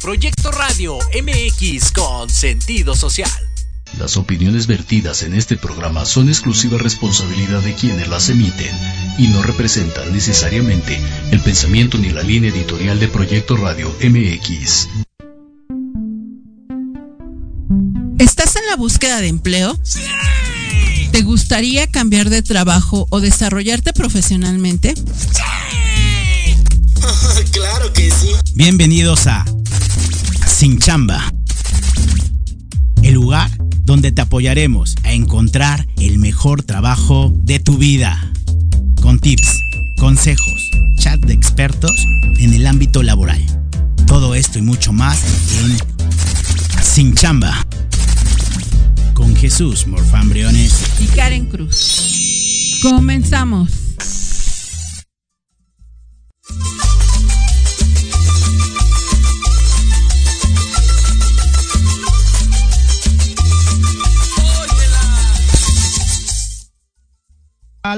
Proyecto Radio MX con sentido social. Las opiniones vertidas en este programa son exclusiva responsabilidad de quienes las emiten y no representan necesariamente el pensamiento ni la línea editorial de Proyecto Radio MX. ¿Estás en la búsqueda de empleo? ¡Sí! ¿Te gustaría cambiar de trabajo o desarrollarte profesionalmente? ¡Sí! claro que sí. Bienvenidos a Sin Chamba. El lugar donde te apoyaremos a encontrar el mejor trabajo de tu vida. Con tips, consejos, chat de expertos en el ámbito laboral. Todo esto y mucho más en Sin Chamba con Jesús Morfán Briones y Karen Cruz. Comenzamos.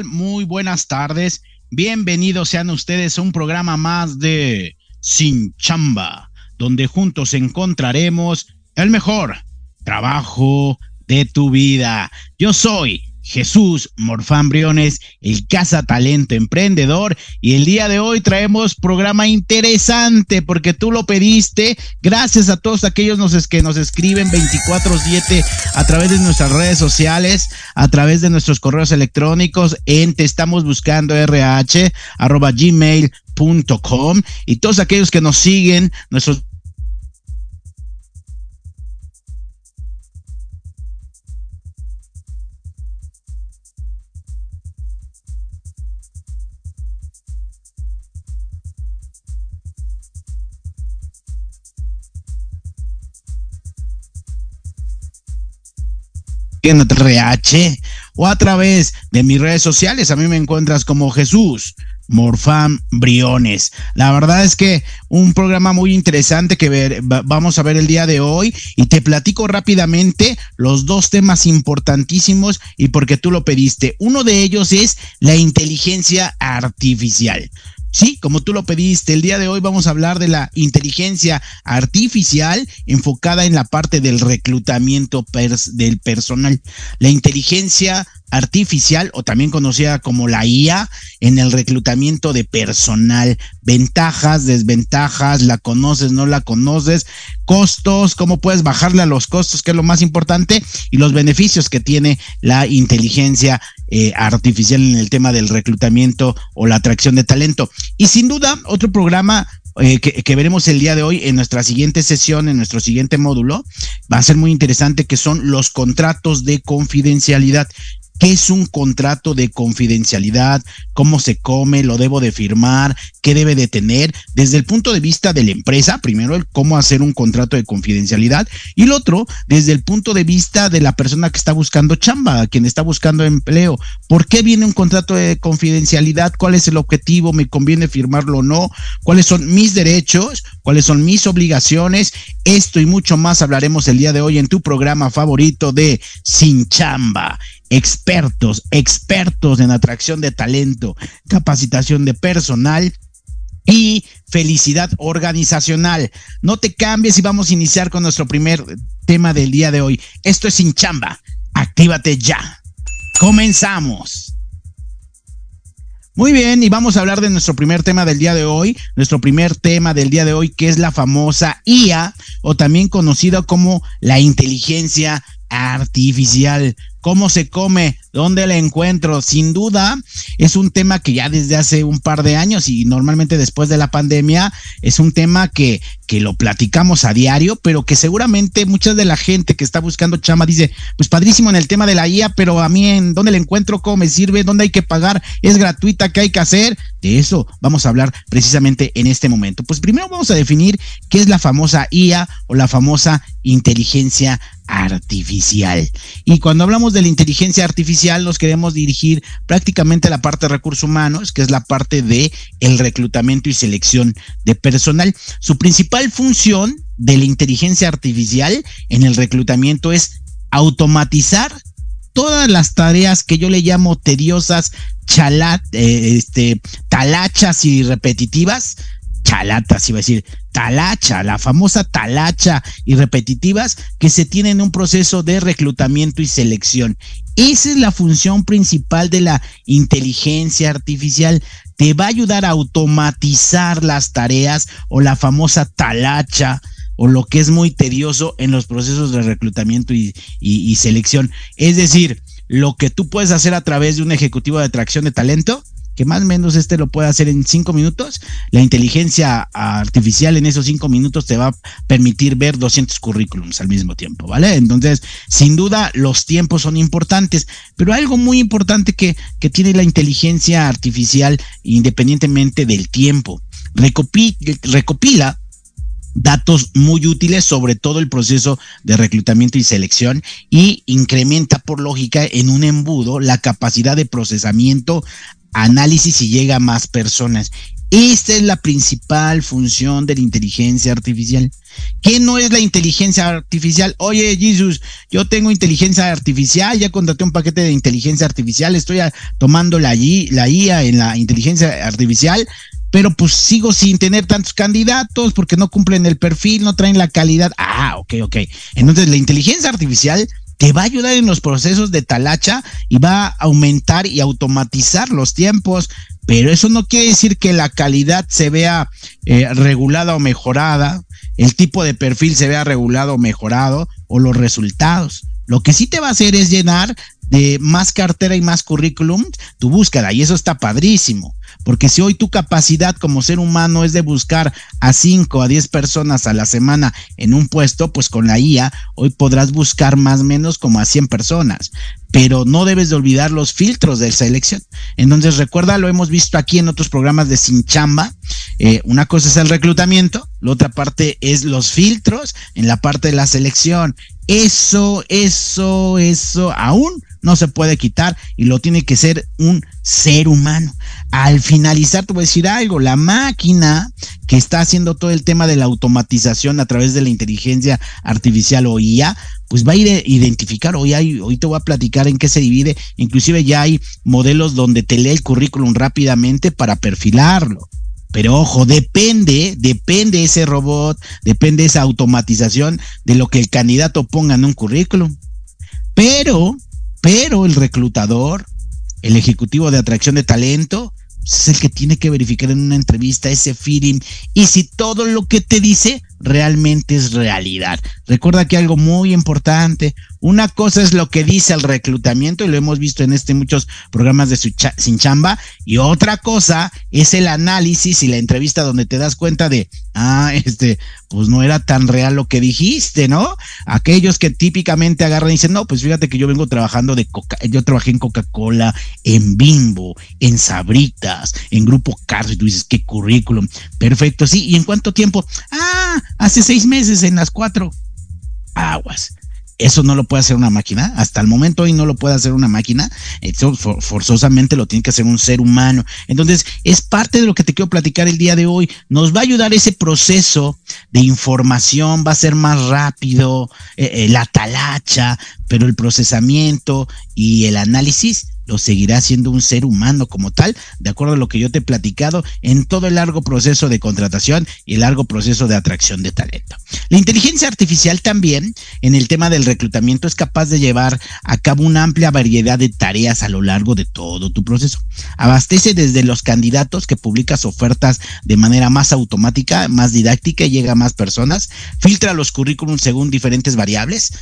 Muy buenas tardes. Bienvenidos sean ustedes a un programa más de Sin Chamba, donde juntos encontraremos el mejor trabajo, de tu vida. Yo soy Jesús Morfán Briones, el Casa Talento Emprendedor, y el día de hoy traemos programa interesante porque tú lo pediste. Gracias a todos aquellos que nos escriben 24/7 a través de nuestras redes sociales, a través de nuestros correos electrónicos en te estamos buscando rh arroba gmail.com y todos aquellos que nos siguen, nuestros en RH o a través de mis redes sociales. A mí me encuentras como Jesús Morfam Briones. La verdad es que un programa muy interesante que ver, vamos a ver el día de hoy y te platico rápidamente los dos temas importantísimos y porque tú lo pediste. Uno de ellos es la inteligencia artificial. Sí, como tú lo pediste, el día de hoy vamos a hablar de la inteligencia artificial enfocada en la parte del reclutamiento del personal. La inteligencia artificial o también conocida como la IA en el reclutamiento de personal. Ventajas, desventajas, la conoces, no la conoces, costos, cómo puedes bajarle a los costos, que es lo más importante, y los beneficios que tiene la inteligencia eh, artificial en el tema del reclutamiento o la atracción de talento. Y sin duda, otro programa eh, que, que, veremos el día de hoy en nuestra siguiente sesión, en nuestro siguiente módulo, va a ser muy interesante, que son los contratos de confidencialidad. ¿Qué es un contrato de confidencialidad? ¿Cómo se come? ¿Lo debo de firmar? ¿Qué debe de tener? Desde el punto de vista de la empresa, primero el cómo hacer un contrato de confidencialidad y el otro desde el punto de vista de la persona que está buscando chamba, quien está buscando empleo. ¿Por qué viene un contrato de confidencialidad? ¿Cuál es el objetivo? ¿Me conviene firmarlo o no? ¿Cuáles son mis derechos? ¿Cuáles son mis obligaciones? Esto y mucho más hablaremos el día de hoy en tu programa favorito de Sin Chamba expertos, expertos en atracción de talento, capacitación de personal y felicidad organizacional. No te cambies y vamos a iniciar con nuestro primer tema del día de hoy. Esto es sin chamba. Actívate ya. Comenzamos. Muy bien, y vamos a hablar de nuestro primer tema del día de hoy, nuestro primer tema del día de hoy, que es la famosa IA, o también conocida como la inteligencia artificial. ¿Cómo se come? ¿Dónde la encuentro? Sin duda, es un tema que ya desde hace un par de años y normalmente después de la pandemia es un tema que, que lo platicamos a diario, pero que seguramente mucha de la gente que está buscando chama dice, pues padrísimo en el tema de la IA, pero a mí en dónde la encuentro, cómo me sirve, dónde hay que pagar, es gratuita, qué hay que hacer. De eso vamos a hablar precisamente en este momento. Pues primero vamos a definir qué es la famosa IA o la famosa inteligencia artificial. Y cuando hablamos de la inteligencia artificial, nos queremos dirigir prácticamente a la parte de recursos humanos, que es la parte de el reclutamiento y selección de personal. Su principal función de la inteligencia artificial en el reclutamiento es automatizar todas las tareas que yo le llamo tediosas, chalat, eh, este, talachas y repetitivas, chalatas, iba a decir, talacha, la famosa talacha y repetitivas que se tienen en un proceso de reclutamiento y selección. Esa es la función principal de la inteligencia artificial. Te va a ayudar a automatizar las tareas o la famosa talacha o lo que es muy tedioso en los procesos de reclutamiento y, y selección. Es decir, lo que tú puedes hacer a través de un ejecutivo de atracción de talento, que más o menos este lo puede hacer en cinco minutos, la inteligencia artificial en esos cinco minutos te va a permitir ver 200 currículums al mismo tiempo, ¿vale? Entonces, sin duda, los tiempos son importantes, pero algo muy importante que, que tiene la inteligencia artificial, independientemente del tiempo, recopila datos muy útiles sobre todo el proceso de reclutamiento y selección y incrementa por lógica en un embudo la capacidad de procesamiento análisis y llega a más personas. Esta es la principal función de la inteligencia artificial. ¿Qué no es la inteligencia artificial? Oye, Jesus, yo tengo inteligencia artificial, ya contraté un paquete de inteligencia artificial, estoy tomando la, la IA en la inteligencia artificial, pero pues sigo sin tener tantos candidatos porque no cumplen el perfil, no traen la calidad. Ah, ok, ok. Entonces la inteligencia artificial te va a ayudar en los procesos de talacha y va a aumentar y automatizar los tiempos, pero eso no quiere decir que la calidad se vea eh, regulada o mejorada, el tipo de perfil se vea regulado o mejorado o los resultados. Lo que sí te va a hacer es llenar de más cartera y más currículum tu búsqueda y eso está padrísimo. Porque si hoy tu capacidad como ser humano es de buscar a 5 a 10 personas a la semana en un puesto, pues con la IA hoy podrás buscar más o menos como a 100 personas. Pero no debes de olvidar los filtros de selección. Entonces recuerda, lo hemos visto aquí en otros programas de Sin Chamba. Eh, una cosa es el reclutamiento, la otra parte es los filtros en la parte de la selección. Eso, eso, eso aún no se puede quitar y lo tiene que ser un ser humano. Al finalizar, te voy a decir algo, la máquina que está haciendo todo el tema de la automatización a través de la inteligencia artificial o IA, pues va a identificar, hoy, hoy te voy a platicar en qué se divide, inclusive ya hay modelos donde te lee el currículum rápidamente para perfilarlo. Pero ojo, depende, depende ese robot, depende esa automatización de lo que el candidato ponga en un currículum. Pero pero el reclutador, el ejecutivo de atracción de talento, es el que tiene que verificar en una entrevista ese feeling y si todo lo que te dice realmente es realidad. Recuerda que algo muy importante, una cosa es lo que dice el reclutamiento y lo hemos visto en este muchos programas de Sin Chamba y otra cosa es el análisis y la entrevista donde te das cuenta de, ah, este, pues no era tan real lo que dijiste, ¿no? Aquellos que típicamente agarran y dicen, no, pues fíjate que yo vengo trabajando de Coca, yo trabajé en Coca-Cola, en Bimbo, en Sabritas, en Grupo Cars y tú dices, qué currículum, perfecto, sí, ¿y en cuánto tiempo? Ah, hace seis meses en las cuatro. Aguas. Eso no lo puede hacer una máquina. Hasta el momento hoy no lo puede hacer una máquina. Eso forzosamente lo tiene que hacer un ser humano. Entonces, es parte de lo que te quiero platicar el día de hoy. Nos va a ayudar ese proceso de información, va a ser más rápido, eh, eh, la talacha, pero el procesamiento y el análisis lo seguirá siendo un ser humano como tal, de acuerdo a lo que yo te he platicado en todo el largo proceso de contratación y el largo proceso de atracción de talento. La inteligencia artificial también en el tema del reclutamiento es capaz de llevar a cabo una amplia variedad de tareas a lo largo de todo tu proceso. Abastece desde los candidatos que publicas ofertas de manera más automática, más didáctica y llega a más personas, filtra los currículums según diferentes variables,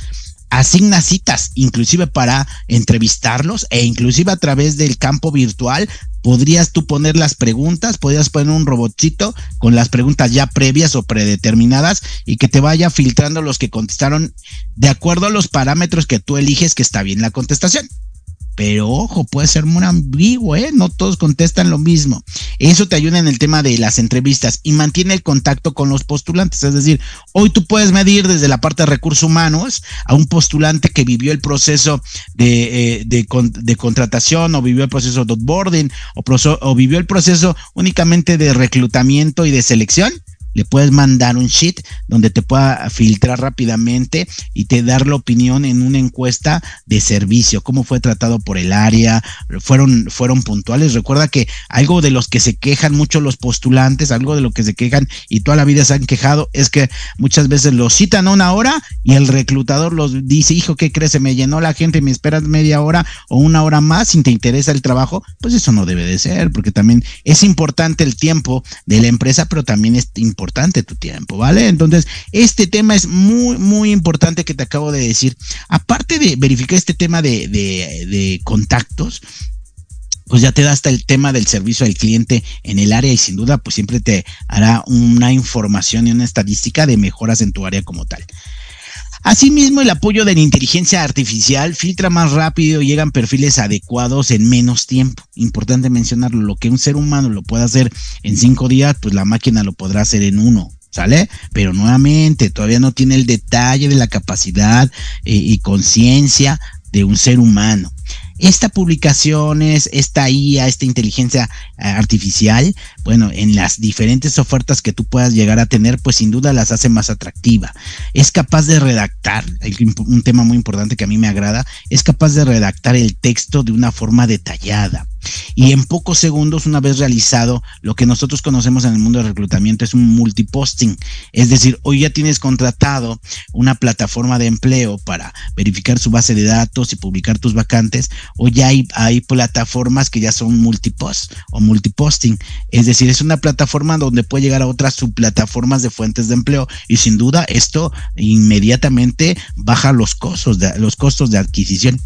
asigna citas, inclusive para entrevistarlos e inclusive a través del campo virtual podrías tú poner las preguntas, podrías poner un robotcito con las preguntas ya previas o predeterminadas y que te vaya filtrando los que contestaron de acuerdo a los parámetros que tú eliges que está bien la contestación. Pero ojo, puede ser muy ambiguo, ¿eh? No todos contestan lo mismo. Eso te ayuda en el tema de las entrevistas y mantiene el contacto con los postulantes. Es decir, hoy tú puedes medir desde la parte de recursos humanos a un postulante que vivió el proceso de, eh, de, contratación o vivió el proceso de onboarding o, o vivió el proceso únicamente de reclutamiento y de selección le puedes mandar un sheet donde te pueda filtrar rápidamente y te dar la opinión en una encuesta de servicio, cómo fue tratado por el área, fueron, fueron puntuales. Recuerda que algo de los que se quejan mucho los postulantes, algo de lo que se quejan y toda la vida se han quejado, es que muchas veces los citan a una hora y el reclutador los dice, hijo, ¿qué crees? Se me llenó la gente y me esperas media hora o una hora más si te interesa el trabajo. Pues eso no debe de ser, porque también es importante el tiempo de la empresa, pero también es importante tu tiempo, ¿vale? Entonces, este tema es muy, muy importante que te acabo de decir. Aparte de verificar este tema de, de, contactos, pues ya te da hasta el tema del servicio al cliente en el área y sin duda pues siempre te hará una información y una estadística de mejoras en tu área como tal. Asimismo, el apoyo de la inteligencia artificial filtra más rápido y llegan perfiles adecuados en menos tiempo. Importante mencionarlo, lo que un ser humano lo puede hacer en cinco días, pues la máquina lo podrá hacer en uno. ¿Sale? Pero nuevamente, todavía no tiene el detalle de la capacidad eh, y conciencia de un ser humano. Esta publicación es esta IA, esta inteligencia eh, artificial, bueno, en las diferentes ofertas que tú puedas llegar a tener, pues sin duda las hace más atractiva. Es capaz de redactar, un tema muy importante que a mí me agrada, es capaz de redactar el texto de una forma detallada y en pocos segundos, una vez realizado, lo que nosotros conocemos en el mundo del reclutamiento es un multiposting. Es decir, hoy ya tienes contratado una plataforma de empleo para verificar su base de datos y publicar tus vacantes, o ya hay, hay plataformas que ya son multipost o multiposting. Es decir, es una plataforma donde puede llegar a otras subplataformas de fuentes de empleo y sin duda esto inmediatamente baja los costos de, los costos de adquisición.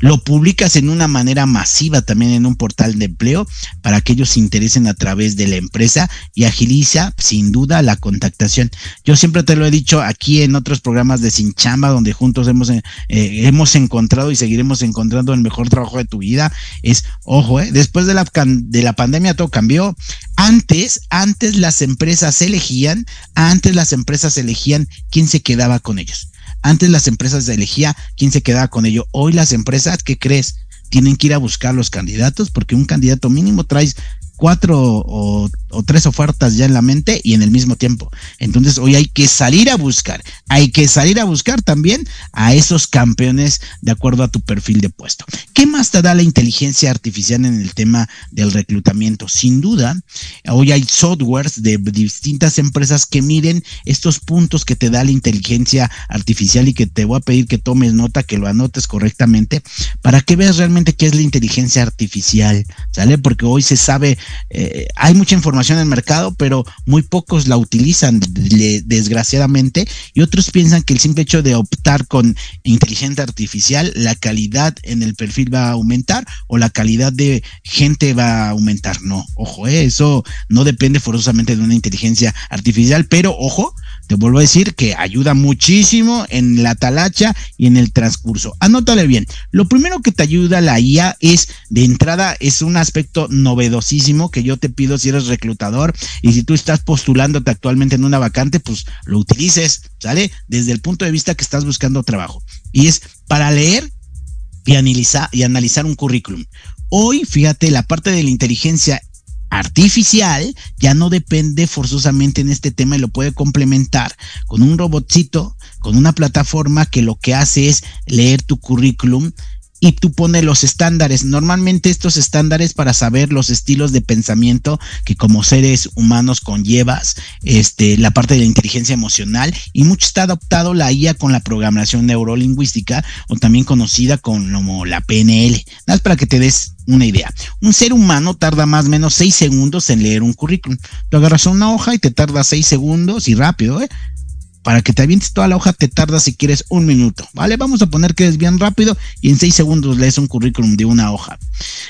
Lo publicas en una manera masiva también en un portal de empleo para que ellos se interesen a través de la empresa y agiliza sin duda la contactación. Yo siempre te lo he dicho aquí en otros programas de Sin Chamba, donde juntos hemos, eh, hemos encontrado y seguiremos encontrando el mejor trabajo de tu vida. Es, ojo, eh, después de la, de la pandemia todo cambió. Antes, antes las empresas elegían, antes las empresas elegían quién se quedaba con ellos. Antes las empresas elegían quién se quedaba con ellos. Hoy las empresas, ¿qué crees? tienen que ir a buscar los candidatos porque un candidato mínimo traes cuatro o, tres ofertas ya en la mente y en el mismo tiempo. Entonces hoy hay que salir a buscar, hay que salir a buscar también a esos campeones de acuerdo a tu perfil de puesto. ¿Qué más te da la inteligencia artificial en el tema del reclutamiento? Sin duda, hoy hay softwares de distintas empresas que miren estos puntos que te da la inteligencia artificial y que te voy a pedir que tomes nota, que lo anotes correctamente, para que veas realmente qué es la inteligencia artificial, ¿sale? Porque hoy se sabe eh, hay mucha información en el mercado, pero muy pocos la utilizan, desgraciadamente, y otros piensan que el simple hecho de optar con inteligencia artificial, la calidad en el perfil va a aumentar o la calidad de gente va a aumentar. No, ojo, eh, eso no depende forzosamente de una inteligencia artificial, pero ojo, te vuelvo a decir que ayuda muchísimo en la talacha y en el transcurso. Anótale bien. Lo primero que te ayuda la IA es, de entrada, es un aspecto novedosísimo que yo te pido si eres reclutador y si tú estás postulándote actualmente en una vacante, pues lo utilices, ¿sale? Desde el punto de vista que estás buscando trabajo. Y es para leer y analizar, y analizar un currículum. Hoy, fíjate, la parte de la inteligencia artificial ya no depende forzosamente en este tema y lo puede complementar con un robotcito, con una plataforma que lo que hace es leer tu currículum y tú pones los estándares. Normalmente estos estándares para saber los estilos de pensamiento que como seres humanos conllevas, este, la parte de la inteligencia emocional y mucho está adoptado la IA con la programación neurolingüística o también conocida como la PNL. Nada más para que te des una idea. Un ser humano tarda más o menos seis segundos en leer un currículum. Tú agarras una hoja y te tarda seis segundos y rápido, ¿eh? Para que te avientes toda la hoja te tarda si quieres un minuto, ¿vale? Vamos a poner que es bien rápido y en seis segundos lees un currículum de una hoja.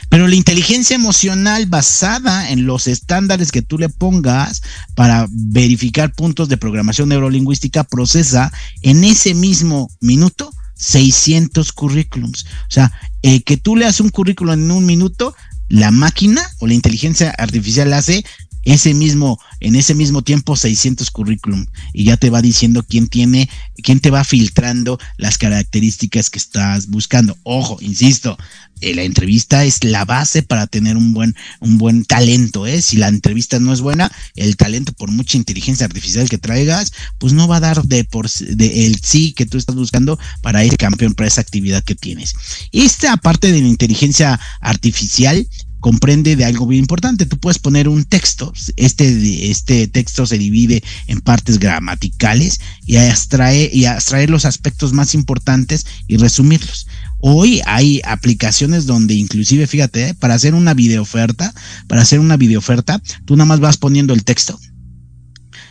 Pero la inteligencia emocional basada en los estándares que tú le pongas para verificar puntos de programación neurolingüística procesa en ese mismo minuto 600 currículums. O sea, que tú leas un currículum en un minuto, la máquina o la inteligencia artificial hace ese mismo, en ese mismo tiempo 600 currículum y ya te va diciendo quién tiene, quién te va filtrando las características que estás buscando. Ojo, insisto, eh, la entrevista es la base para tener un buen, un buen talento, ¿eh? Si la entrevista no es buena, el talento, por mucha inteligencia artificial que traigas, pues no va a dar de por de el sí que tú estás buscando para ese campeón, para esa actividad que tienes. Esta parte de la inteligencia artificial comprende de algo bien importante. Tú puedes poner un texto, este, este texto se divide en partes gramaticales y extraer, y extraer los aspectos más importantes y resumirlos. Hoy hay aplicaciones donde inclusive, fíjate, ¿eh? para hacer una videoferta, para hacer una videoferta, tú nada más vas poniendo el texto,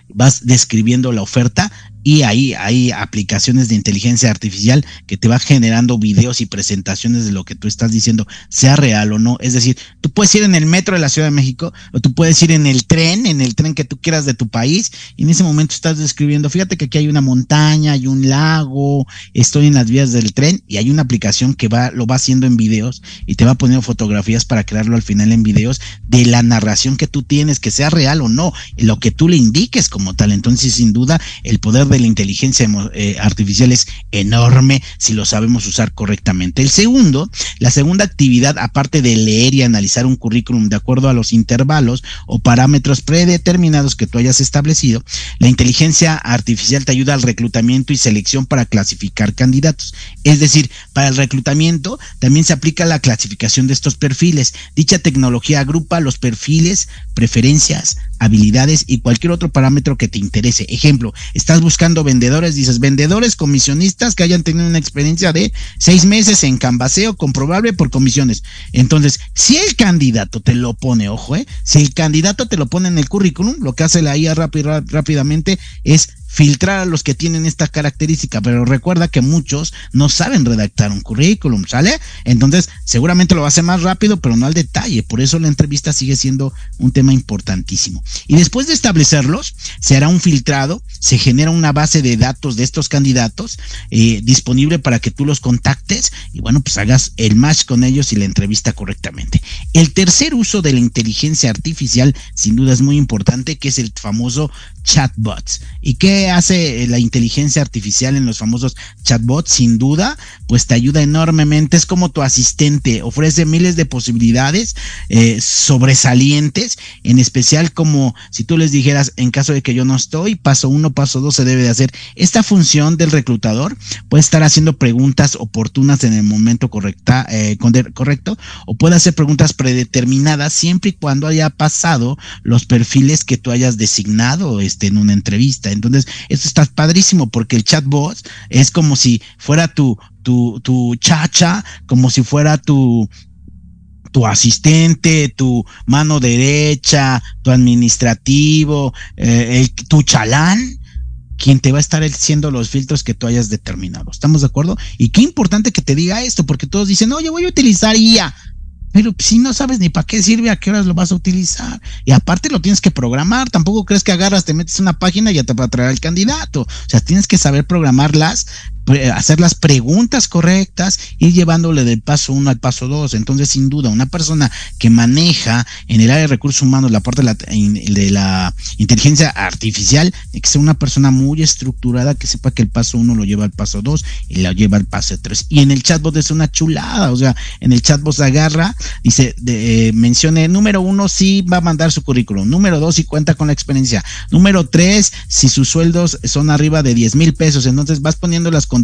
vas describiendo la oferta y ahí hay aplicaciones de inteligencia artificial que te va generando videos y presentaciones de lo que tú estás diciendo, sea real o no. Es decir, tú puedes ir en el metro de la Ciudad de México o tú puedes ir en el tren, en el tren que tú quieras de tu país y en ese momento estás describiendo, fíjate que aquí hay una montaña, hay un lago, estoy en las vías del tren y hay una aplicación que va, lo va haciendo en videos y te va poniendo fotografías para crearlo al final en videos de la narración que tú tienes, que sea real o no, lo que tú le indiques como tal. Entonces, sin duda, el poder de la inteligencia eh, artificial es enorme si lo sabemos usar correctamente. El segundo, la segunda actividad, aparte de leer y analizar un currículum de acuerdo a los intervalos o parámetros predeterminados que tú hayas establecido, la inteligencia artificial te ayuda al reclutamiento y selección para clasificar candidatos. Es decir, para el reclutamiento también se aplica la clasificación de estos perfiles. Dicha tecnología agrupa los perfiles, preferencias, habilidades y cualquier otro parámetro que te interese. Ejemplo, estás buscando vendedores, dices vendedores comisionistas que hayan tenido una experiencia de seis meses en canvaseo comprobable por comisiones. Entonces, si el candidato te lo pone, ojo, eh, si el candidato te lo pone en el currículum, lo que hace la IA rápidamente es filtrar a los que tienen esta característica, pero recuerda que muchos no saben redactar un currículum, ¿sale? Entonces, seguramente lo va a hacer más rápido, pero no al detalle, por eso la entrevista sigue siendo un tema importantísimo. Y después de establecerlos, se hará un filtrado, se genera una base de datos de estos candidatos eh, disponible para que tú los contactes y bueno, pues hagas el match con ellos y la entrevista correctamente. El tercer uso de la inteligencia artificial, sin duda es muy importante, que es el famoso chatbots. ¿Y qué hace la inteligencia artificial en los famosos chatbots? Sin duda, pues te ayuda enormemente. Es como tu asistente, ofrece miles de posibilidades eh, sobresalientes, en especial como si tú les dijeras, en caso de que yo no estoy, paso uno, paso dos se debe de hacer. Esta función del reclutador puede estar haciendo preguntas oportunas en el momento correcta, eh, correcto o puede hacer preguntas predeterminadas siempre y cuando haya pasado los perfiles que tú hayas designado este, en una entrevista. Entonces, esto está padrísimo porque el chatbot es como si fuera tu, tu, tu chacha, como si fuera tu, tu asistente, tu mano derecha, tu administrativo, eh, el, tu chalán, quien te va a estar haciendo los filtros que tú hayas determinado. ¿Estamos de acuerdo? Y qué importante que te diga esto, porque todos dicen, oye, voy a utilizar IA. Pero si no sabes ni para qué sirve, a qué horas lo vas a utilizar. Y aparte lo tienes que programar. Tampoco crees que agarras, te metes en una página y ya te va a traer el candidato. O sea, tienes que saber programarlas hacer las preguntas correctas, y llevándole del paso uno al paso dos. Entonces, sin duda, una persona que maneja en el área de recursos humanos la parte de la, inteligencia artificial, que ser una persona muy estructurada que sepa que el paso uno lo lleva al paso dos y lo lleva al paso tres. Y en el chatbot es una chulada, o sea, en el chatbot agarra, dice, de, eh, mencione número uno, si va a mandar su currículum, número dos, si cuenta con la experiencia, número tres, si sus sueldos son arriba de 10 mil pesos, entonces vas poniendo las condiciones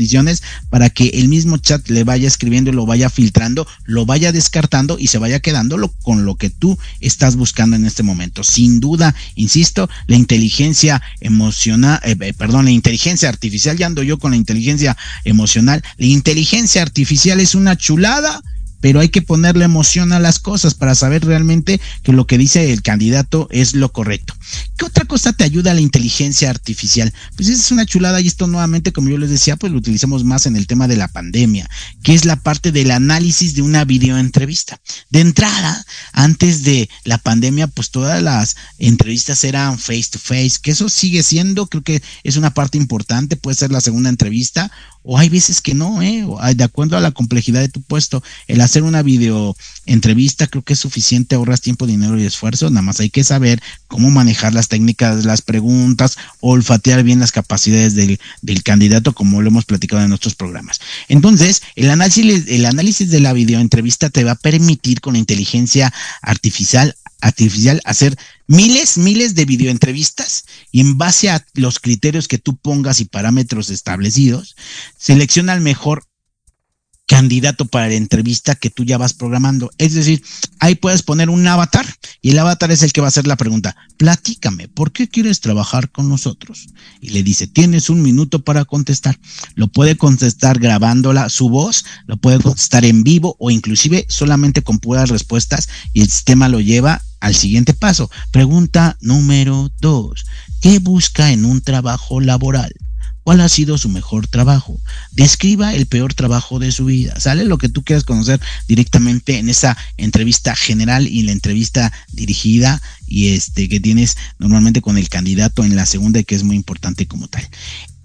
para que el mismo chat le vaya escribiendo y lo vaya filtrando, lo vaya descartando y se vaya quedando con lo que tú estás buscando en este momento. Sin duda, insisto, la inteligencia emocional, eh, eh, perdón, la inteligencia artificial, ya ando yo con la inteligencia emocional, la inteligencia artificial es una chulada pero hay que ponerle emoción a las cosas para saber realmente que lo que dice el candidato es lo correcto. ¿Qué otra cosa te ayuda la inteligencia artificial? Pues esa es una chulada y esto nuevamente, como yo les decía, pues lo utilizamos más en el tema de la pandemia, que es la parte del análisis de una videoentrevista. De entrada, antes de la pandemia, pues todas las entrevistas eran face to face, que eso sigue siendo, creo que es una parte importante, puede ser la segunda entrevista o hay veces que no, ¿eh? de acuerdo a la complejidad de tu puesto, el hacer una video entrevista creo que es suficiente, ahorras tiempo, dinero y esfuerzo, nada más hay que saber cómo manejar las técnicas las preguntas, olfatear bien las capacidades del, del candidato, como lo hemos platicado en nuestros programas. Entonces, el análisis, el análisis de la videoentrevista te va a permitir con inteligencia artificial artificial hacer miles, miles de videoentrevistas y en base a los criterios que tú pongas y parámetros establecidos, selecciona el mejor candidato para la entrevista que tú ya vas programando. Es decir, ahí puedes poner un avatar y el avatar es el que va a hacer la pregunta. Platícame, ¿por qué quieres trabajar con nosotros? Y le dice, tienes un minuto para contestar. Lo puede contestar grabándola su voz, lo puede contestar en vivo o inclusive solamente con puras respuestas y el sistema lo lleva al siguiente paso. Pregunta número dos. ¿Qué busca en un trabajo laboral? ¿Cuál ha sido su mejor trabajo? Describa el peor trabajo de su vida. Sale lo que tú quieras conocer directamente en esa entrevista general y la entrevista dirigida y este que tienes normalmente con el candidato en la segunda que es muy importante como tal.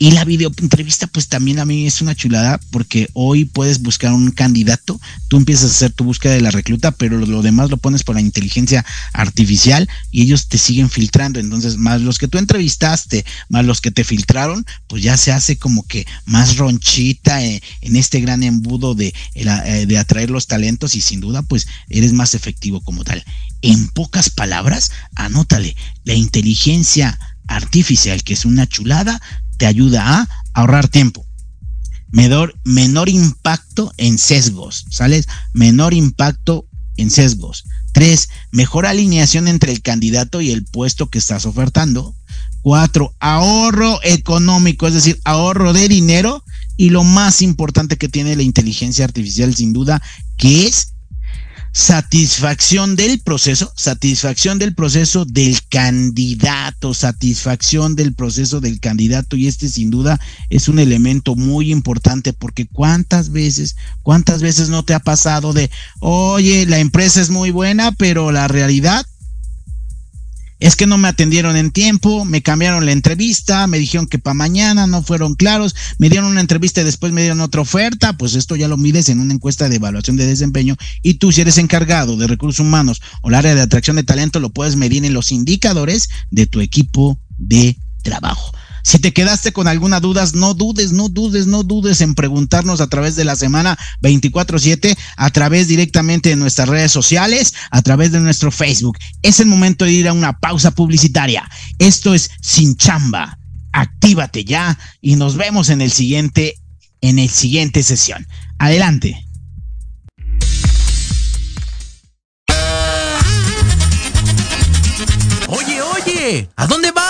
Y la video entrevista, pues también a mí es una chulada porque hoy puedes buscar un candidato, tú empiezas a hacer tu búsqueda de la recluta, pero lo, demás lo pones por la inteligencia artificial y ellos te siguen filtrando. Entonces, más los que tú entrevistaste, más los que te filtraron, pues ya se hace como que más ronchita eh, en este gran embudo de, eh, de atraer los talentos y sin duda, pues eres más efectivo como tal. En pocas palabras, anótale, la inteligencia artificial, que es una chulada, te ayuda a ahorrar tiempo. Menor, menor impacto en sesgos, ¿sales? Menor impacto en sesgos. Tres, mejor alineación entre el candidato y el puesto que estás ofertando. Cuatro, ahorro económico, es decir, ahorro de dinero. Y lo más importante que tiene la inteligencia artificial, sin duda, que es satisfacción del proceso, satisfacción del proceso del candidato, satisfacción del proceso del candidato y este sin duda es un elemento muy importante porque cuántas veces, cuántas veces no te ha pasado de, oye, la empresa es muy buena, pero la realidad es que no me atendieron en tiempo, me cambiaron la entrevista, me dijeron que para mañana no fueron claros, me dieron una entrevista y después me dieron otra oferta, pues esto ya lo mides en una encuesta de evaluación de desempeño y tú si eres encargado de recursos humanos o el área de atracción de talento lo puedes medir en los indicadores de tu equipo de trabajo. Si te quedaste con alguna duda, no dudes, no dudes, no dudes en preguntarnos a través de la semana 24/7, a través directamente de nuestras redes sociales, a través de nuestro Facebook. Es el momento de ir a una pausa publicitaria. Esto es Sin Chamba. Actívate ya y nos vemos en el siguiente en el siguiente sesión. Adelante. Oye, oye, ¿a dónde vas?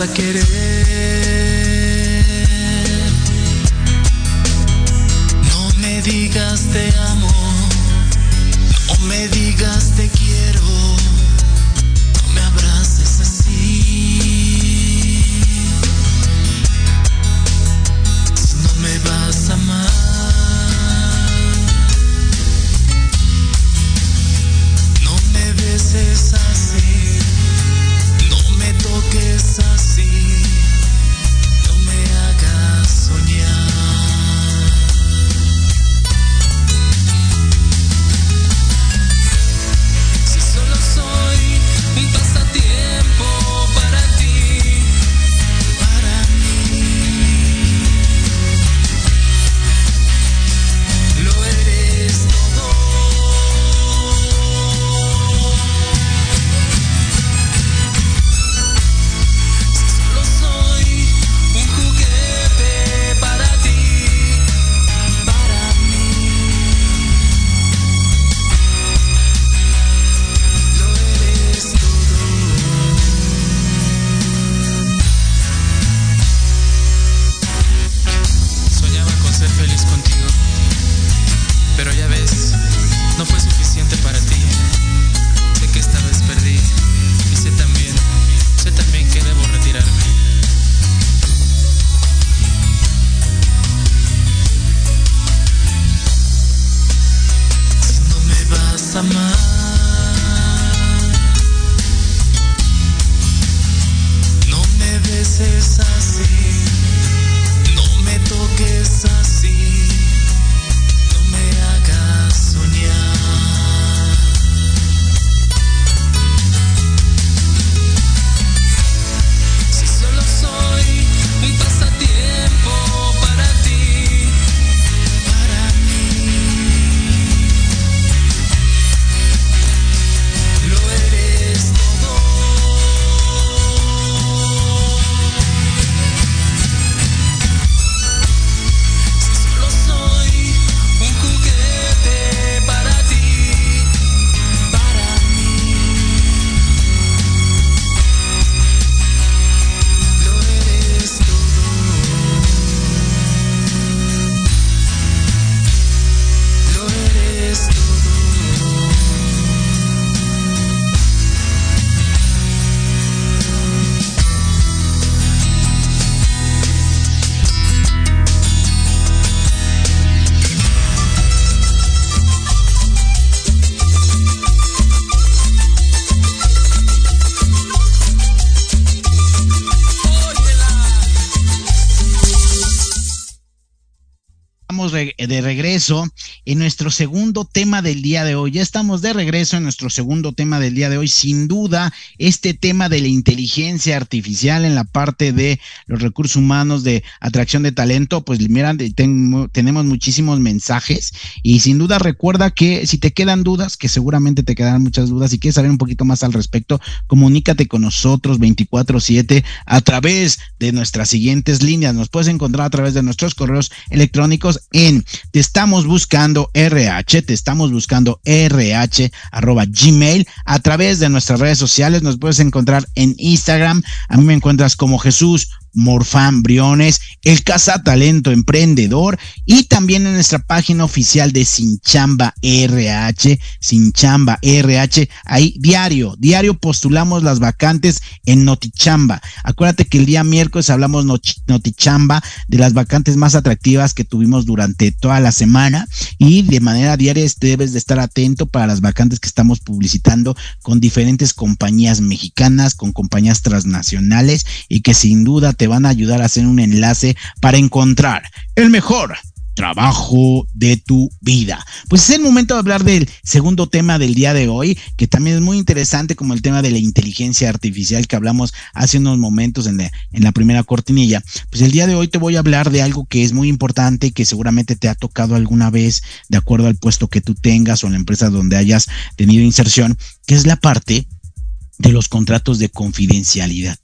A querer. No me digas te amo, no me digas te quiero, no me abraces así. No me vas a amar. No me beses así, de regreso en nuestro segundo tema del día de hoy. Ya estamos de regreso en nuestro segundo tema del día de hoy. Sin duda, este tema de la inteligencia artificial en la parte de los recursos humanos de atracción de talento, pues mira, tenemos muchísimos mensajes y sin duda recuerda que si te quedan dudas, que seguramente te quedarán muchas dudas y quieres saber un poquito más al respecto, comunícate con nosotros 24/7 a través de nuestras siguientes líneas. Nos puedes encontrar a través de nuestros correos electrónicos en te estamos buscando RH, te estamos buscando RH arroba gmail, a través de nuestras redes sociales, nos puedes encontrar en Instagram, a mí me encuentras como Jesús Morfán Briones, el Talento Emprendedor y también en nuestra página oficial de Sinchamba RH, Sinchamba RH, ahí diario, diario postulamos las vacantes en Notichamba. Acuérdate que el día miércoles hablamos Notichamba de las vacantes más atractivas que tuvimos durante toda la semana y de manera diaria debes de estar atento para las vacantes que estamos publicitando con diferentes compañías mexicanas, con compañías transnacionales y que sin duda te van a ayudar a hacer un enlace para encontrar el mejor trabajo de tu vida. Pues es el momento de hablar del segundo tema del día de hoy, que también es muy interesante como el tema de la inteligencia artificial que hablamos hace unos momentos en la, en la primera cortinilla. Pues el día de hoy te voy a hablar de algo que es muy importante, que seguramente te ha tocado alguna vez de acuerdo al puesto que tú tengas o la empresa donde hayas tenido inserción, que es la parte de los contratos de confidencialidad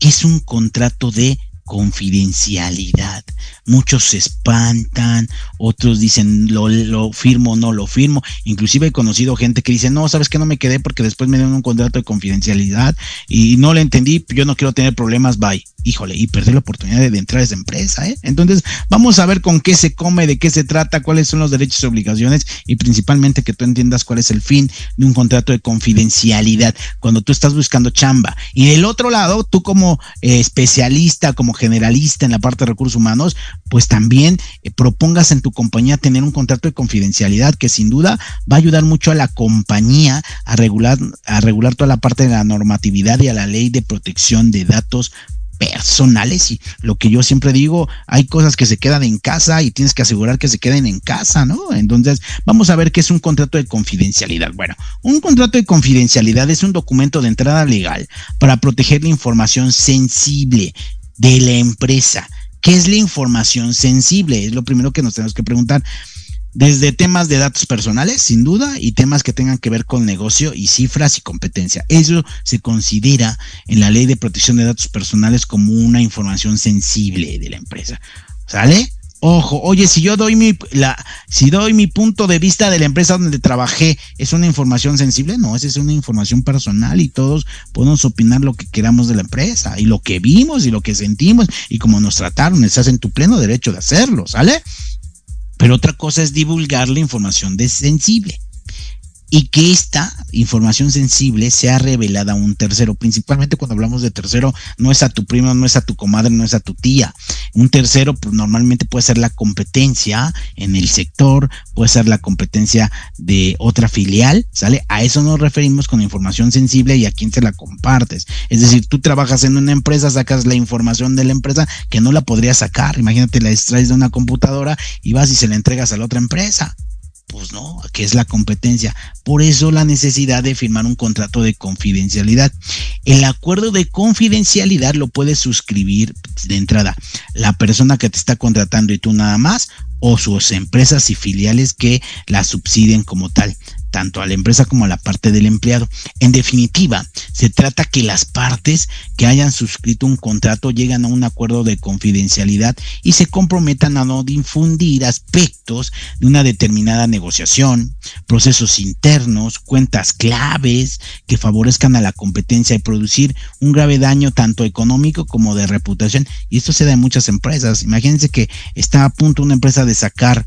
es un contrato de confidencialidad. Muchos se espantan, otros dicen lo, lo firmo no lo firmo. Inclusive he conocido gente que dice, no, sabes que no me quedé porque después me dieron un contrato de confidencialidad y no le entendí, yo no quiero tener problemas, bye híjole, y perder la oportunidad de, entrar a esa empresa, ¿eh? Entonces, vamos a ver con qué se come, de qué se trata, cuáles son los derechos y obligaciones y principalmente que tú entiendas cuál es el fin de un contrato de confidencialidad cuando tú estás buscando chamba. Y del otro lado, tú como eh, especialista, como generalista en la parte de recursos humanos, pues también eh, propongas en tu compañía tener un contrato de confidencialidad que sin duda va a ayudar mucho a la compañía a regular, a regular toda la parte de la normatividad y a la ley de protección de datos personales y lo que yo siempre digo, hay cosas que se quedan en casa y tienes que asegurar que se queden en casa, ¿no? Entonces, vamos a ver qué es un contrato de confidencialidad. Bueno, un contrato de confidencialidad es un documento de entrada legal para proteger la información sensible de la empresa. ¿Qué es la información sensible? Es lo primero que nos tenemos que preguntar desde temas de datos personales, sin duda, y temas que tengan que ver con negocio y cifras y competencia. Eso se considera en la ley de protección de datos personales como una información sensible de la empresa. ¿Sale? Ojo, oye, si yo doy mi la si doy mi punto de vista de la empresa donde trabajé, ¿es una información sensible? No, esa es una información personal y todos podemos opinar lo que queramos de la empresa y lo que vimos y lo que sentimos y cómo nos trataron, estás en tu pleno derecho de hacerlo, ¿sale? Pero otra cosa es divulgar la información de sensible y que esta información sensible sea revelada a un tercero. Principalmente cuando hablamos de tercero, no es a tu primo, no es a tu comadre, no es a tu tía. Un tercero pues, normalmente puede ser la competencia en el sector, puede ser la competencia de otra filial, ¿sale? A eso nos referimos con información sensible y a quién se la compartes. Es decir, tú trabajas en una empresa, sacas la información de la empresa que no la podrías sacar. Imagínate, la extraes de una computadora y vas y se la entregas a la otra empresa. Pues no, que es la competencia. Por eso la necesidad de firmar un contrato de confidencialidad. El acuerdo de confidencialidad lo puedes suscribir de entrada la persona que te está contratando y tú nada más o sus empresas y filiales que la subsidien como tal tanto a la empresa como a la parte del empleado. En definitiva, se trata que las partes que hayan suscrito un contrato llegan a un acuerdo de confidencialidad y se comprometan a no difundir aspectos de una determinada negociación, procesos internos, cuentas claves que favorezcan a la competencia y producir un grave daño tanto económico como de reputación. Y esto se da en muchas empresas. Imagínense que está a punto una empresa de sacar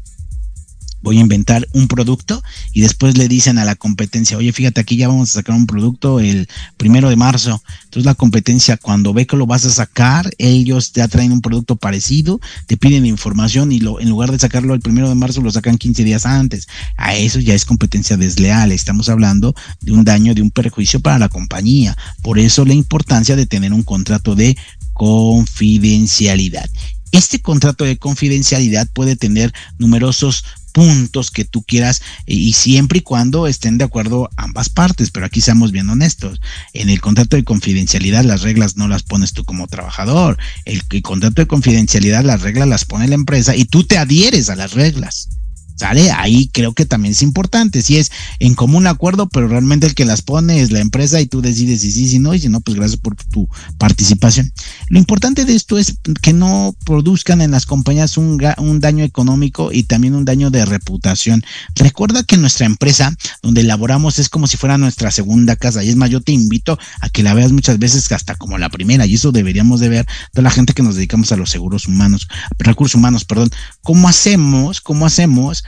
voy a inventar un producto y después le dicen a la competencia, oye, fíjate, aquí ya vamos a sacar un producto el primero de marzo. Entonces la competencia, cuando ve que lo vas a sacar, ellos ya traen un producto parecido, te piden información y en lugar de sacarlo el primero de marzo, lo sacan 15 días antes. A eso ya es competencia desleal. Estamos hablando de un daño, de un perjuicio para la compañía. Por eso la importancia de tener un contrato de confidencialidad. Este contrato de confidencialidad puede tener numerosos puntos que tú quieras y siempre y cuando estén de acuerdo ambas partes, pero aquí seamos bien honestos. En el contrato de confidencialidad las reglas no las pones tú como trabajador, el, el contrato de confidencialidad las reglas las pone la empresa y tú te adhieres a las reglas. ¿Sale? Ahí creo que también es importante. Si es en común acuerdo, pero realmente el que las pone es la empresa y tú decides si sí, si no, y si no, pues gracias por tu participación. Lo importante de esto es que no produzcan en las compañías un, daño económico y también un daño de reputación. Recuerda que nuestra empresa, donde laboramos, es como si fuera nuestra segunda casa. Y es más, yo te invito a que la veas muchas veces hasta como la primera, y eso deberíamos de ver de la gente que nos dedicamos a los seguros humanos, recursos humanos, perdón. ¿Cómo hacemos? ¿Cómo hacemos?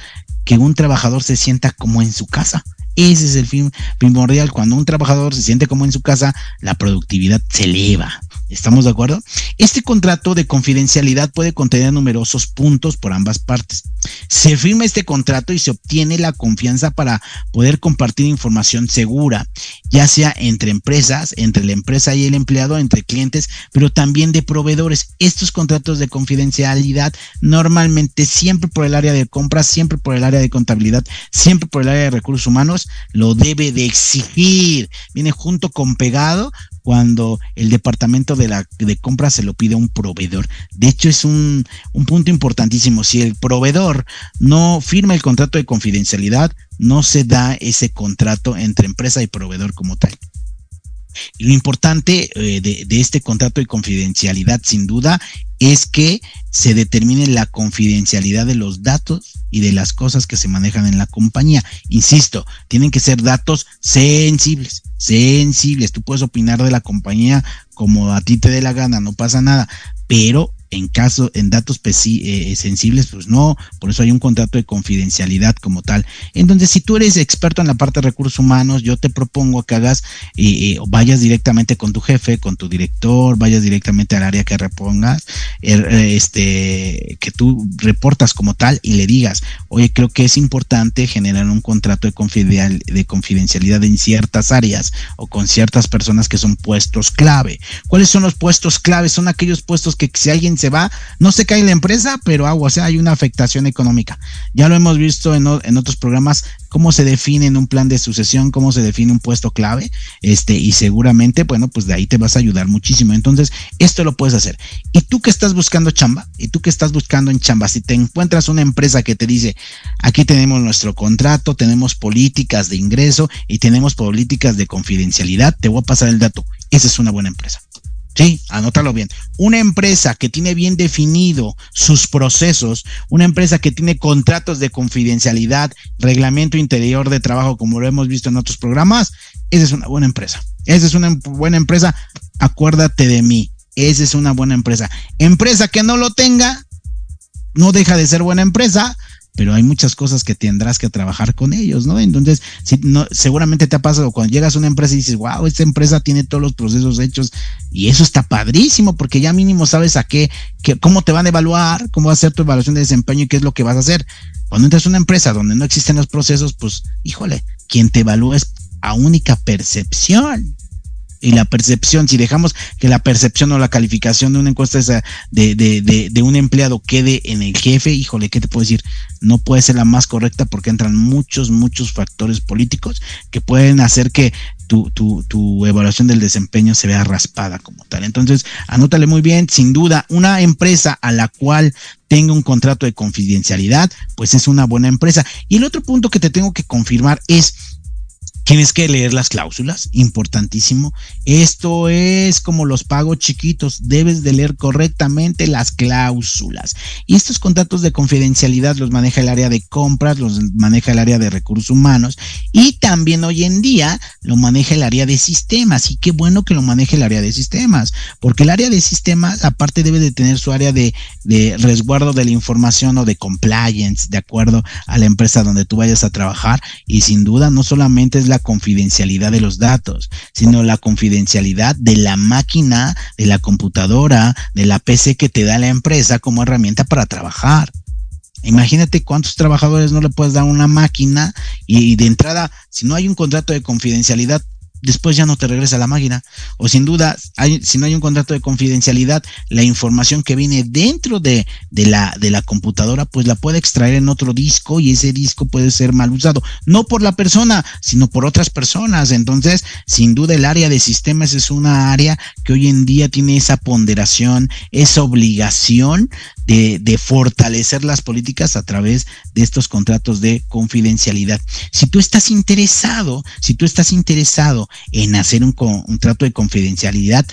Que un trabajador se sienta como en su casa. Ese es el fin primordial. Cuando un trabajador se siente como en su casa, la productividad se eleva. ¿Estamos de acuerdo? Este contrato de confidencialidad puede contener numerosos puntos por ambas partes. Se firma este contrato y se obtiene la confianza para poder compartir información segura, ya sea entre empresas, entre la empresa y el empleado, entre clientes, pero también de proveedores. Estos contratos de confidencialidad normalmente siempre por el área de compras, siempre por el área de contabilidad, siempre por el área de recursos humanos, lo debe de exigir. Viene junto con pegado cuando el departamento de la de compra se lo pide a un proveedor. De hecho, es un, un punto importantísimo. Si el proveedor no firma el contrato de confidencialidad, no se da ese contrato entre empresa y proveedor como tal. Lo importante eh, de, de, este contrato de confidencialidad, sin duda, es que se determine la confidencialidad de los datos y de las cosas que se manejan en la compañía. Insisto, tienen que ser datos sensibles, sensibles. Tú puedes opinar de la compañía como a ti te dé la gana, no pasa nada, pero en caso, en datos eh, sensibles, pues no, por eso hay un contrato de confidencialidad como tal. Entonces, si tú eres experto en la parte de recursos humanos, yo te propongo que hagas, eh, eh, vayas directamente con tu jefe, con tu director, vayas directamente al área que repongas, er, este, que tú reportas como tal y le digas, oye, creo que es importante generar un contrato de, confidencial, de confidencialidad en ciertas áreas o con ciertas personas que son puestos clave. ¿Cuáles son los puestos clave? Son aquellos puestos que si alguien se va, no se cae la empresa, pero agua, o sea, hay una afectación económica. Ya lo hemos visto en, en otros programas, cómo se define en un plan de sucesión, cómo se define un puesto clave, este, y seguramente, bueno, pues de ahí te vas a ayudar muchísimo. Entonces, esto lo puedes hacer. Y tú que estás buscando chamba, y tú que estás buscando en chamba, si te encuentras una empresa que te dice, aquí tenemos nuestro contrato, tenemos políticas de ingreso y tenemos políticas de confidencialidad, te voy a pasar el dato. Esa es una buena empresa. Sí, anótalo bien. Una empresa que tiene bien definido sus procesos, una empresa que tiene contratos de confidencialidad, reglamento interior de trabajo, como lo hemos visto en otros programas, esa es una buena empresa. Esa es una buena empresa. Acuérdate de mí. Esa es una buena empresa. Empresa que no lo tenga, no deja de ser buena empresa, pero hay muchas cosas que tendrás que trabajar con ellos, ¿no? Entonces, si no, seguramente te ha pasado cuando llegas a una empresa y dices, wow, esta empresa tiene todos los procesos hechos y eso está padrísimo porque ya mínimo sabes a qué, qué cómo te van a evaluar, cómo va a ser tu evaluación de desempeño y qué es lo que vas a hacer. Cuando entras a una empresa donde no existen los procesos, pues, híjole, quien te evalúa es a única percepción y la percepción, si dejamos que la percepción o la calificación de una encuesta esa de, de, de, de, un empleado quede en el jefe, híjole, ¿qué te puedo decir? No puede ser la más correcta porque entran muchos, muchos factores políticos que pueden hacer que tu, tu, tu evaluación del desempeño se vea raspada como tal. Entonces, anótale muy bien, sin duda, una empresa a la cual tenga un contrato de confidencialidad, pues es una buena empresa. Y el otro punto que te tengo que confirmar es, Tienes que leer las cláusulas, importantísimo. Esto es como los pagos chiquitos, debes de leer correctamente las cláusulas. Y estos contratos de confidencialidad los maneja el área de compras, los maneja el área de recursos humanos y también hoy en día lo maneja el área de sistemas. Y qué bueno que lo maneje el área de sistemas, porque el área de sistemas aparte debe de tener su área de, de resguardo de la información o de compliance, de acuerdo a la empresa donde tú vayas a trabajar. Y sin duda no solamente es la confidencialidad de los datos, sino la confidencialidad de la máquina, de la computadora, de la PC que te da la empresa como herramienta para trabajar. Imagínate cuántos trabajadores no le puedes dar una máquina y, de entrada, si no hay un contrato de confidencialidad, después ya no te regresa la máquina. O sin duda, si no hay un contrato de confidencialidad, la información que viene dentro de, de, la, de la computadora, pues la puede extraer en otro disco y ese disco puede ser mal usado. No por la persona, sino por otras personas. Entonces, sin duda, el área de sistemas es una área que hoy en día tiene esa ponderación, esa obligación de, de, fortalecer las políticas a través de estos contratos de confidencialidad. Si tú estás interesado, si tú estás interesado en hacer un contrato de confidencialidad,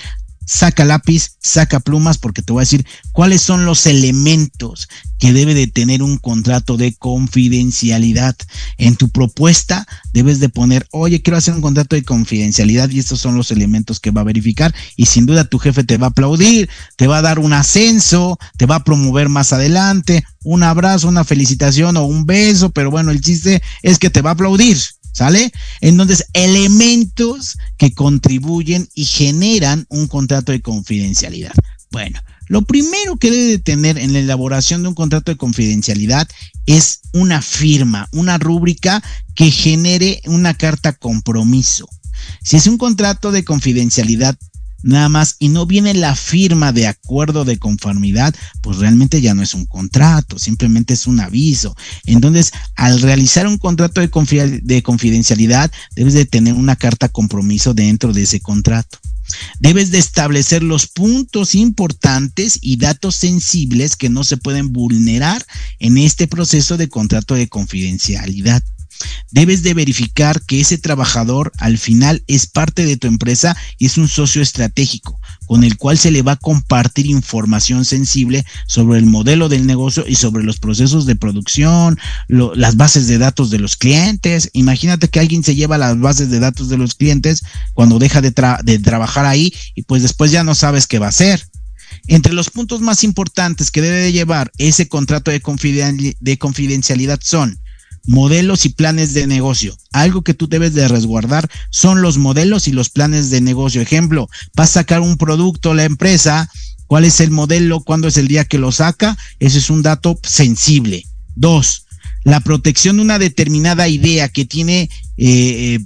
saca lápiz, saca plumas, porque te voy a decir cuáles son los elementos que debe de tener un contrato de confidencialidad. En tu propuesta debes de poner, oye, quiero hacer un contrato de confidencialidad y estos son los elementos que va a verificar y sin duda tu jefe te va a aplaudir, te va a dar un ascenso, te va a promover más adelante, un abrazo, una felicitación o un beso, pero bueno, el chiste es que te va a aplaudir. ¿Sale? Entonces, elementos que contribuyen y generan un contrato de confidencialidad. Bueno, lo primero que debe de tener en la elaboración de un contrato de confidencialidad es una firma, una rúbrica que genere una carta compromiso. Si es un contrato de confidencialidad nada más y no viene la firma de acuerdo de conformidad, pues realmente ya no es un contrato, simplemente es un aviso. Entonces, al realizar un contrato de, de confidencialidad, debes de tener una carta compromiso dentro de ese contrato. Debes de establecer los puntos importantes y datos sensibles que no se pueden vulnerar en este proceso de contrato de confidencialidad. Debes de verificar que ese trabajador al final es parte de tu empresa y es un socio estratégico con el cual se le va a compartir información sensible sobre el modelo del negocio y sobre los procesos de producción, las bases de datos de los clientes. Imagínate que alguien se lleva las bases de datos de los clientes cuando deja de, tra de trabajar ahí y pues después ya no sabes qué va a hacer. Entre los puntos más importantes que debe de llevar ese contrato de confidencialidad son modelos y planes de negocio. Algo que tú debes de resguardar son los modelos y los planes de negocio. Ejemplo, vas a sacar un producto la empresa, cuál es el modelo, cuándo es el día que lo saca, ese es un dato sensible. Dos, la protección de una determinada idea que tiene eh,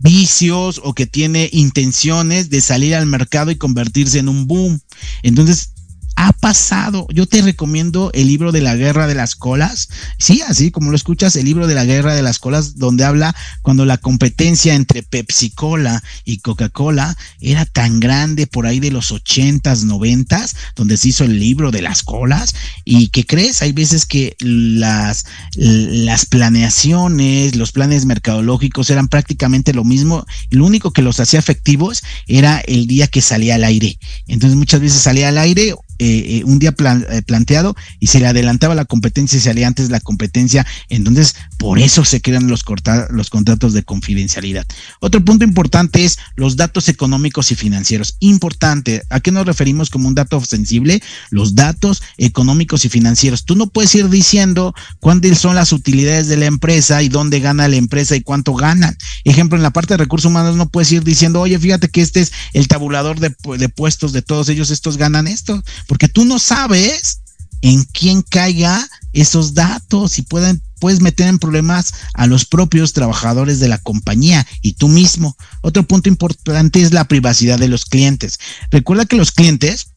vicios o que tiene intenciones de salir al mercado y convertirse en un boom. Entonces, ha pasado. Yo te recomiendo el libro de la guerra de las colas. Sí, así como lo escuchas, el libro de la guerra de las colas, donde habla cuando la competencia entre Pepsi Cola y Coca-Cola era tan grande por ahí de los ochentas, noventas, donde se hizo el libro de las colas. Y que crees, hay veces que las, las planeaciones, los planes mercadológicos eran prácticamente lo mismo. Lo único que los hacía efectivos era el día que salía al aire. Entonces muchas veces salía al aire eh, eh, un día eh, planteado y se le adelantaba la competencia y salía antes la competencia. Entonces, por eso se crean los, los contratos de confidencialidad. Otro punto importante es los datos económicos y financieros. Importante, ¿a qué nos referimos como un dato sensible? Los datos económicos y financieros. Tú no puedes ir diciendo cuáles son las utilidades de la empresa y dónde gana la empresa y cuánto ganan. Ejemplo, en la parte de recursos humanos no puedes ir diciendo, oye, fíjate que este es el tabulador de, de puestos de todos ellos, estos ganan esto porque tú no sabes en quién caiga esos datos y pueden, puedes meter en problemas a los propios trabajadores de la compañía y tú mismo. Otro punto importante es la privacidad de los clientes. Recuerda que los clientes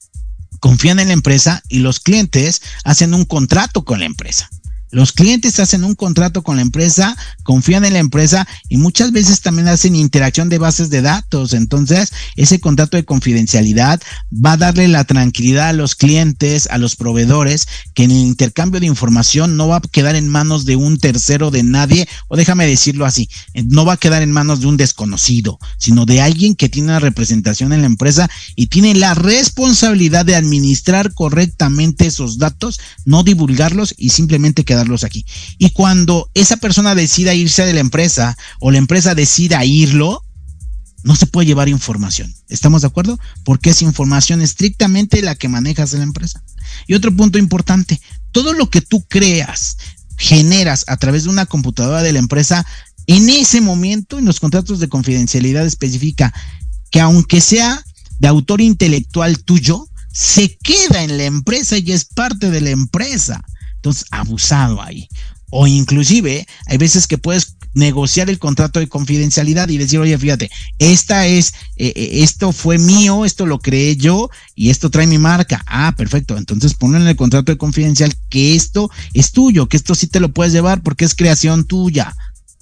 confían en la empresa y los clientes hacen un contrato con la empresa. Los clientes hacen un contrato con la empresa, confían en la empresa y muchas veces también hacen interacción de bases de datos. Entonces, ese contrato de confidencialidad va a darle la tranquilidad a los clientes, a los proveedores, que en el intercambio de información no va a quedar en manos de un tercero, de nadie, o déjame decirlo así, no va a quedar en manos de un desconocido, sino de alguien que tiene una representación en la empresa y tiene la responsabilidad de administrar correctamente esos datos, no divulgarlos y simplemente quedar aquí. Y cuando esa persona decida irse de la empresa o la empresa decida irlo, no se puede llevar información. ¿Estamos de acuerdo? Porque es información estrictamente la que manejas en la empresa. Y otro punto importante, todo lo que tú creas, generas a través de una computadora de la empresa, en ese momento, en los contratos de confidencialidad especifica que aunque sea de autor intelectual tuyo, se queda en la empresa y es parte de la empresa. Entonces, abusado ahí. O inclusive hay veces que puedes negociar el contrato de confidencialidad y decir, oye, fíjate, esta es, eh, eh, esto fue mío, esto lo creé yo y esto trae mi marca. Ah, perfecto. Entonces ponlo en el contrato de confidencial que esto es tuyo, que esto sí te lo puedes llevar porque es creación tuya.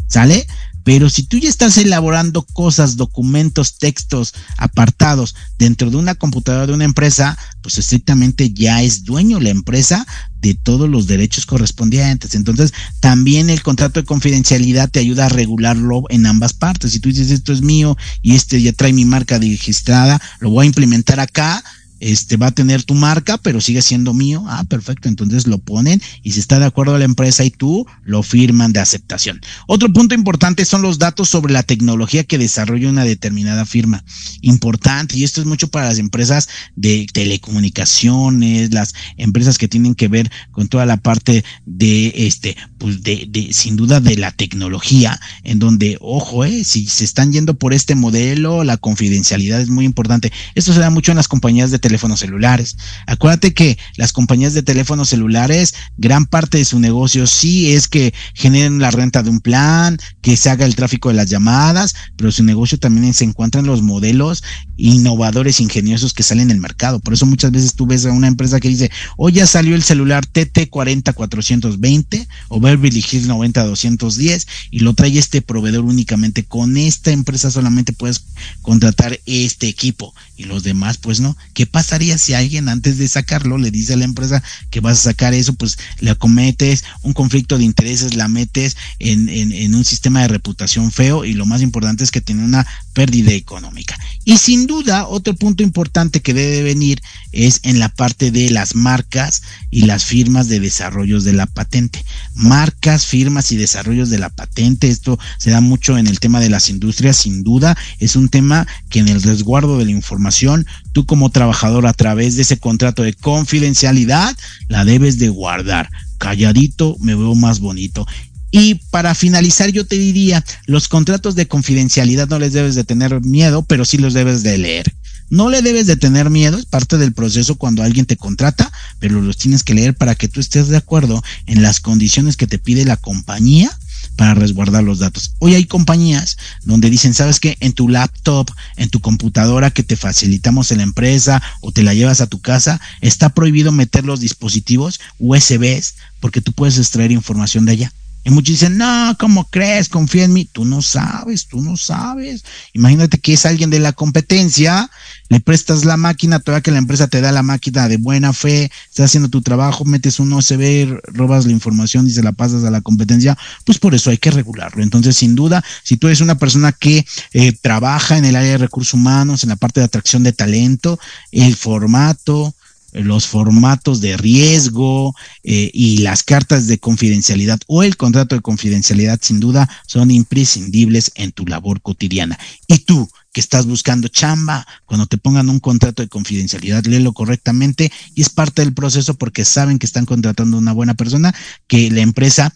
¿Sale? Pero si tú ya estás elaborando cosas, documentos, textos, apartados dentro de una computadora de una empresa, pues estrictamente ya es dueño la empresa de todos los derechos correspondientes. Entonces, también el contrato de confidencialidad te ayuda a regularlo en ambas partes. Si tú dices esto es mío y este ya trae mi marca registrada, lo voy a implementar acá, este va a tener tu marca, pero sigue siendo mío. Ah, perfecto. Entonces lo ponen y si está de acuerdo la empresa y tú lo firman de aceptación. Otro punto importante son los datos sobre la tecnología que desarrolla una determinada firma. Importante, y esto es mucho para las empresas de telecomunicaciones, las empresas que tienen que ver con toda la parte de este, pues de, de sin duda de la tecnología, en donde, ojo, eh, si se están yendo por este modelo, la confidencialidad es muy importante. Esto se da mucho en las compañías de teléfonos celulares. Acuérdate que las compañías de teléfonos celulares, gran parte de su negocio sí es que generen la renta de un plan, que se haga el tráfico de las llamadas, pero su negocio también se encuentra en los modelos innovadores, ingeniosos que salen en el mercado. Por eso muchas veces tú ves a una empresa que dice, hoy ya salió el celular TT40420 o Beverly Hills 90210 y lo trae este proveedor únicamente. Con esta empresa solamente puedes contratar este equipo y los demás pues no. ¿Qué pasaría si alguien antes de sacarlo le dice a la empresa que vas a sacar eso? Pues le cometes un conflicto de intereses, la metes en, en un sistema de reputación feo y lo más importante es que tiene una pérdida económica. Y sin duda, otro punto importante que debe venir es en la parte de las marcas y las firmas de desarrollos de la patente. Marcas, firmas y desarrollos de la patente. Esto se da mucho en el tema de las industrias, sin duda. Es un tema que en el resguardo de la información, tú como trabajador a través de ese contrato de confidencialidad, la debes de guardar. Calladito me veo más bonito. Y para finalizar, yo te diría, los contratos de confidencialidad no les debes de tener miedo, pero sí los debes de leer. No le debes de tener miedo, es parte del proceso cuando alguien te contrata, pero los tienes que leer para que tú estés de acuerdo en las condiciones que te pide la compañía para resguardar los datos. Hoy hay compañías donde dicen, ¿sabes qué? En tu laptop, en tu computadora que te facilitamos en la empresa o te la llevas a tu casa, está prohibido meter los dispositivos USBs porque tú puedes extraer información de allá. Y muchos dicen, no, ¿cómo crees? Confía en mí. Tú no sabes, tú no sabes. Imagínate que es alguien de la competencia, le prestas la máquina, todavía que la empresa te da la máquina de buena fe, estás haciendo tu trabajo, metes un USB, robas la información y se la pasas a la competencia, pues por eso hay que regularlo. Entonces, sin duda, si tú eres una persona que eh, trabaja en el área de recursos humanos, en la parte de atracción de talento, el formato, los formatos de riesgo eh, y las cartas de confidencialidad o el contrato de confidencialidad sin duda son imprescindibles en tu labor cotidiana. Y tú que estás buscando chamba, cuando te pongan un contrato de confidencialidad, léelo correctamente y es parte del proceso porque saben que están contratando a una buena persona, que la empresa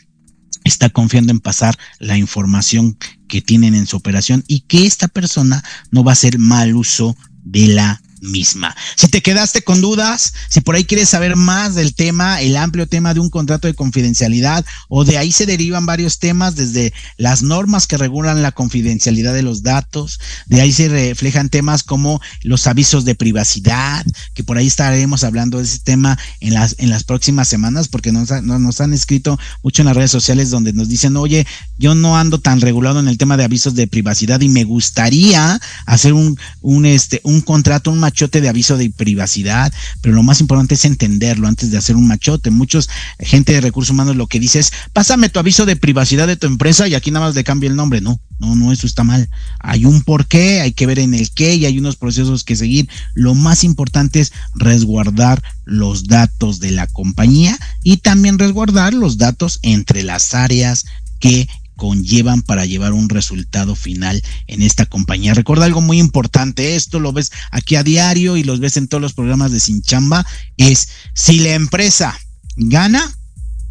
está confiando en pasar la información que tienen en su operación y que esta persona no va a hacer mal uso de la misma. Si te quedaste con dudas, si por ahí quieres saber más del tema, el amplio tema de un contrato de confidencialidad, o de ahí se derivan varios temas, desde las normas que regulan la confidencialidad de los datos, de ahí se reflejan temas como los avisos de privacidad, que por ahí estaremos hablando de ese tema en las, en las próximas semanas, porque nos, nos han escrito mucho en las redes sociales donde nos dicen, oye, yo no ando tan regulado en el tema de avisos de privacidad y me gustaría hacer un, un, este, un contrato, un machote de aviso de privacidad, pero lo más importante es entenderlo antes de hacer un machote. Muchos, gente de recursos humanos lo que dice es, pásame tu aviso de privacidad de tu empresa y aquí nada más le cambio el nombre. No, no, no, eso está mal. Hay un porqué, hay que ver en el qué y hay unos procesos que seguir. Lo más importante es resguardar los datos de la compañía y también resguardar los datos entre las áreas que conllevan para llevar un resultado final en esta compañía. Recuerda algo muy importante, esto lo ves aquí a diario y los ves en todos los programas de Sin Chamba, es si la empresa gana,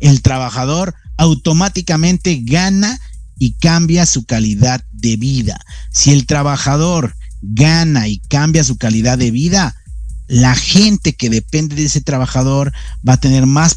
el trabajador automáticamente gana y cambia su calidad de vida. Si el trabajador gana y cambia su calidad de vida, la gente que depende de ese trabajador va a tener más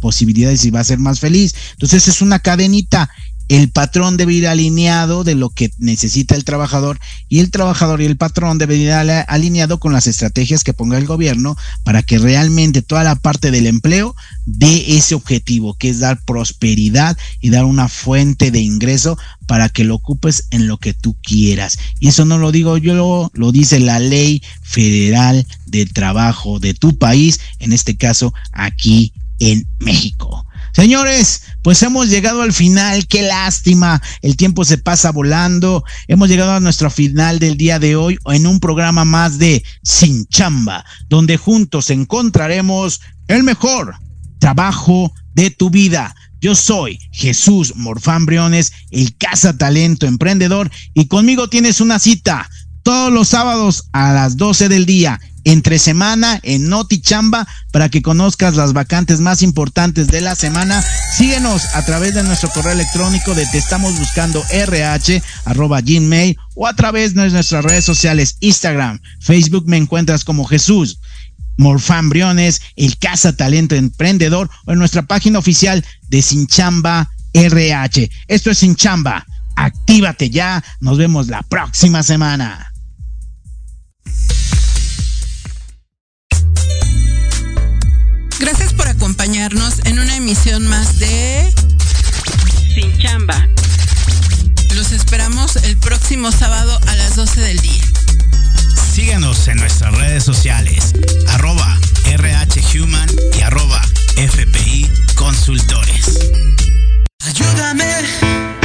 posibilidades y va a ser más feliz. Entonces es una cadenita el patrón debe ir alineado de lo que necesita el trabajador y el trabajador y el patrón deben ir alineado con las estrategias que ponga el gobierno para que realmente toda la parte del empleo dé ese objetivo, que es dar prosperidad y dar una fuente de ingreso para que lo ocupes en lo que tú quieras. Y eso no lo digo yo, lo dice la ley federal de trabajo de tu país, en este caso aquí en México. Señores, pues hemos llegado al final, qué lástima, el tiempo se pasa volando, hemos llegado a nuestro final del día de hoy en un programa más de Sin Chamba, donde juntos encontraremos el mejor trabajo de tu vida. Yo soy Jesús Morfán Briones, el Casa Talento Emprendedor, y conmigo tienes una cita todos los sábados a las 12 del día entre semana en Noti Chamba para que conozcas las vacantes más importantes de la semana. Síguenos a través de nuestro correo electrónico de te estamos buscando rh arroba gmail o a través de nuestras redes sociales Instagram, Facebook me encuentras como Jesús. Morfan Briones, el Casa Talento Emprendedor o en nuestra página oficial de Sinchamba RH. Esto es Sinchamba. Actívate ya. Nos vemos la próxima semana. acompañarnos en una emisión más de Sin Chamba. Los esperamos el próximo sábado a las 12 del día. Síganos en nuestras redes sociales, arroba rhhuman y arroba fpi consultores. Ayúdame.